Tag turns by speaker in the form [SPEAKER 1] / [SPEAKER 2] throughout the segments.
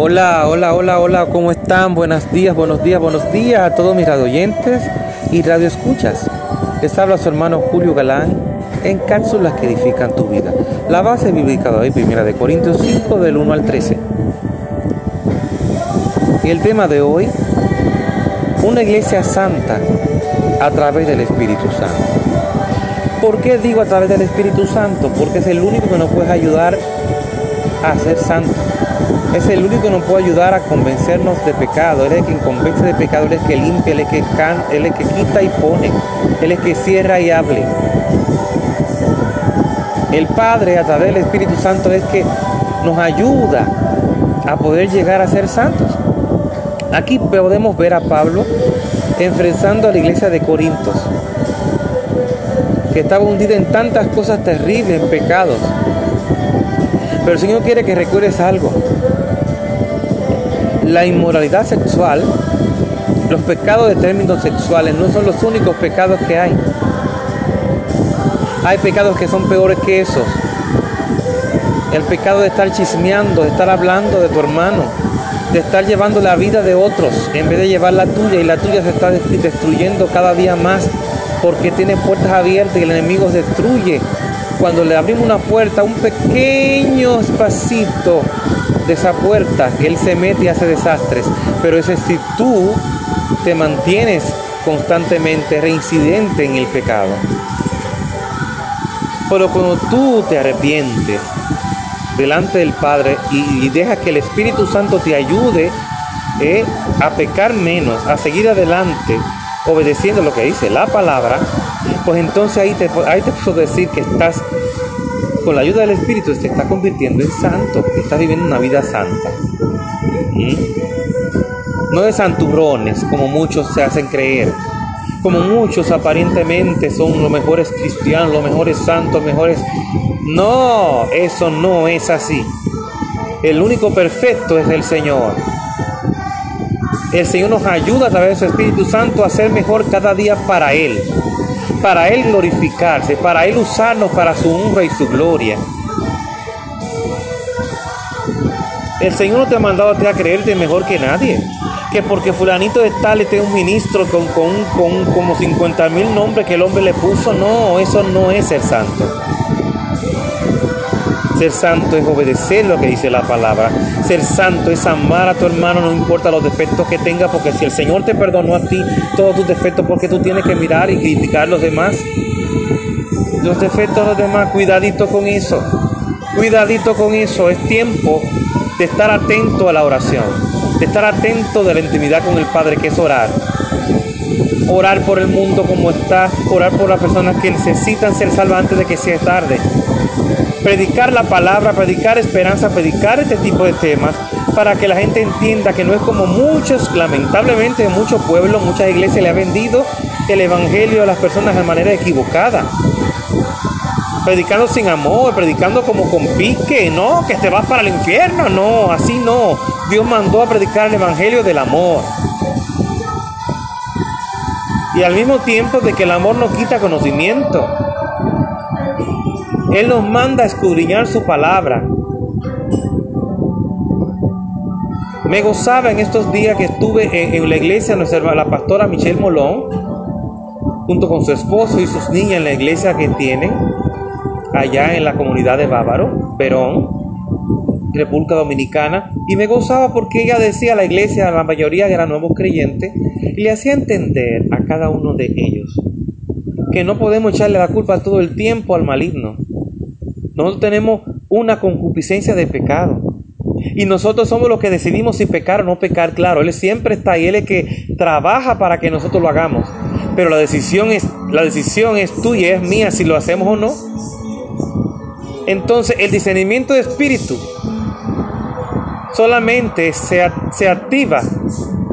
[SPEAKER 1] Hola, hola, hola, hola, ¿cómo están? Buenos días, buenos días, buenos días a todos mis radioyentes y radioescuchas. Les habla su hermano Julio Galán en cápsulas que edifican tu vida. La base bíblica de hoy, primera de Corintios 5, del 1 al 13. Y el tema de hoy, una iglesia santa a través del Espíritu Santo. ¿Por qué digo a través del Espíritu Santo? Porque es el único que nos puede ayudar a ser santo. Es el único que nos puede ayudar a convencernos de pecado. Él es el que convence de pecado, Él es el que limpia, Él es el que, can, es el que quita y pone, Él es el que cierra y hable. El Padre a través del Espíritu Santo es que nos ayuda a poder llegar a ser santos. Aquí podemos ver a Pablo enfrentando a la iglesia de Corintios, que estaba hundida en tantas cosas terribles, pecados. Pero el Señor quiere que recuerdes algo. La inmoralidad sexual, los pecados de términos sexuales no son los únicos pecados que hay. Hay pecados que son peores que esos. El pecado de estar chismeando, de estar hablando de tu hermano, de estar llevando la vida de otros en vez de llevar la tuya y la tuya se está destruyendo cada día más porque tiene puertas abiertas y el enemigo destruye. Cuando le abrimos una puerta, un pequeño espacito de esa puerta, Él se mete y hace desastres. Pero ese si tú te mantienes constantemente reincidente en el pecado. Pero cuando tú te arrepientes delante del Padre y, y dejas que el Espíritu Santo te ayude eh, a pecar menos, a seguir adelante, obedeciendo lo que dice la palabra, pues entonces ahí te, ahí te puedo decir que estás con la ayuda del Espíritu te está convirtiendo en santo, estás viviendo una vida santa. ¿Mm? No de santurrones, como muchos se hacen creer. Como muchos aparentemente son los mejores cristianos, los mejores santos, mejores... No, eso no es así. El único perfecto es el Señor. El Señor nos ayuda a través de su Espíritu Santo a ser mejor cada día para Él para Él glorificarse, para Él usarnos para su honra y su gloria. El Señor no te ha mandado a ti a creerte mejor que nadie. Que porque fulanito de tal esté un ministro con, con, con como 50 mil nombres que el hombre le puso. No, eso no es ser santo. Ser santo es obedecer lo que dice la palabra. Ser santo es amar a tu hermano, no importa los defectos que tenga, porque si el Señor te perdonó a ti todos tus defectos, porque tú tienes que mirar y criticar a los demás? Los defectos de los demás, cuidadito con eso. Cuidadito con eso. Es tiempo de estar atento a la oración, de estar atento de la intimidad con el Padre, que es orar. Orar por el mundo como está, orar por las personas que necesitan ser salvas antes de que sea tarde predicar la palabra, predicar esperanza, predicar este tipo de temas para que la gente entienda que no es como muchos, lamentablemente en muchos pueblos, muchas iglesias le han vendido el evangelio a las personas de manera equivocada. Predicando sin amor, predicando como con pique, no, que te vas para el infierno, no, así no. Dios mandó a predicar el evangelio del amor. Y al mismo tiempo de que el amor no quita conocimiento. Él nos manda a escudriñar su palabra. Me gozaba en estos días que estuve en, la iglesia, nuestra, la pastora Michelle Molón, junto con su esposo y sus niñas en la iglesia que tienen, allá en la comunidad de Bávaro, Perón, República Dominicana, y me gozaba porque ella decía a la iglesia, a la mayoría eran nuevos creyentes, y le hacía entender a cada uno de ellos que no podemos echarle la culpa todo el tiempo al maligno, nosotros tenemos una concupiscencia de pecado. Y nosotros somos los que decidimos si pecar o no pecar, claro. Él siempre está ahí, Él es que trabaja para que nosotros lo hagamos. Pero la decisión es, la decisión es tuya, es mía si lo hacemos o no. Entonces, el discernimiento de espíritu solamente se, se activa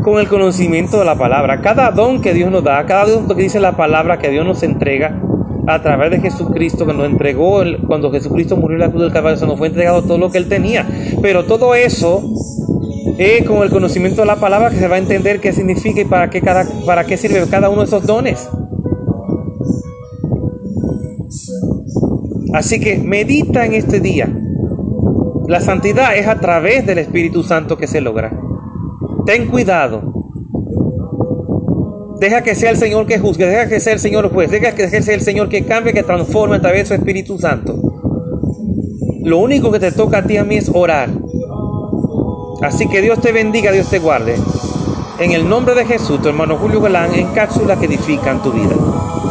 [SPEAKER 1] con el conocimiento de la palabra. Cada don que Dios nos da, cada don que dice la palabra que Dios nos entrega, a través de Jesucristo que nos entregó, cuando Jesucristo murió en la cruz del Calvario, se nos fue entregado todo lo que Él tenía. Pero todo eso es con el conocimiento de la palabra que se va a entender qué significa y para qué, cada, para qué sirve cada uno de esos dones. Así que medita en este día. La santidad es a través del Espíritu Santo que se logra. Ten cuidado. Deja que sea el Señor que juzgue, deja que sea el Señor juez, deja que sea el Señor que cambie, que transforme a través de su Espíritu Santo. Lo único que te toca a ti a mí es orar. Así que Dios te bendiga, Dios te guarde. En el nombre de Jesús, tu hermano Julio Galán, en cápsulas que edifican tu vida.